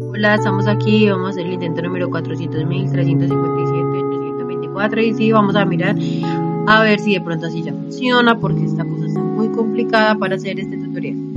Hola, estamos aquí, vamos a hacer el intento número 400.357.824 y sí, vamos a mirar a ver si de pronto así ya funciona porque esta cosa está muy complicada para hacer este tutorial.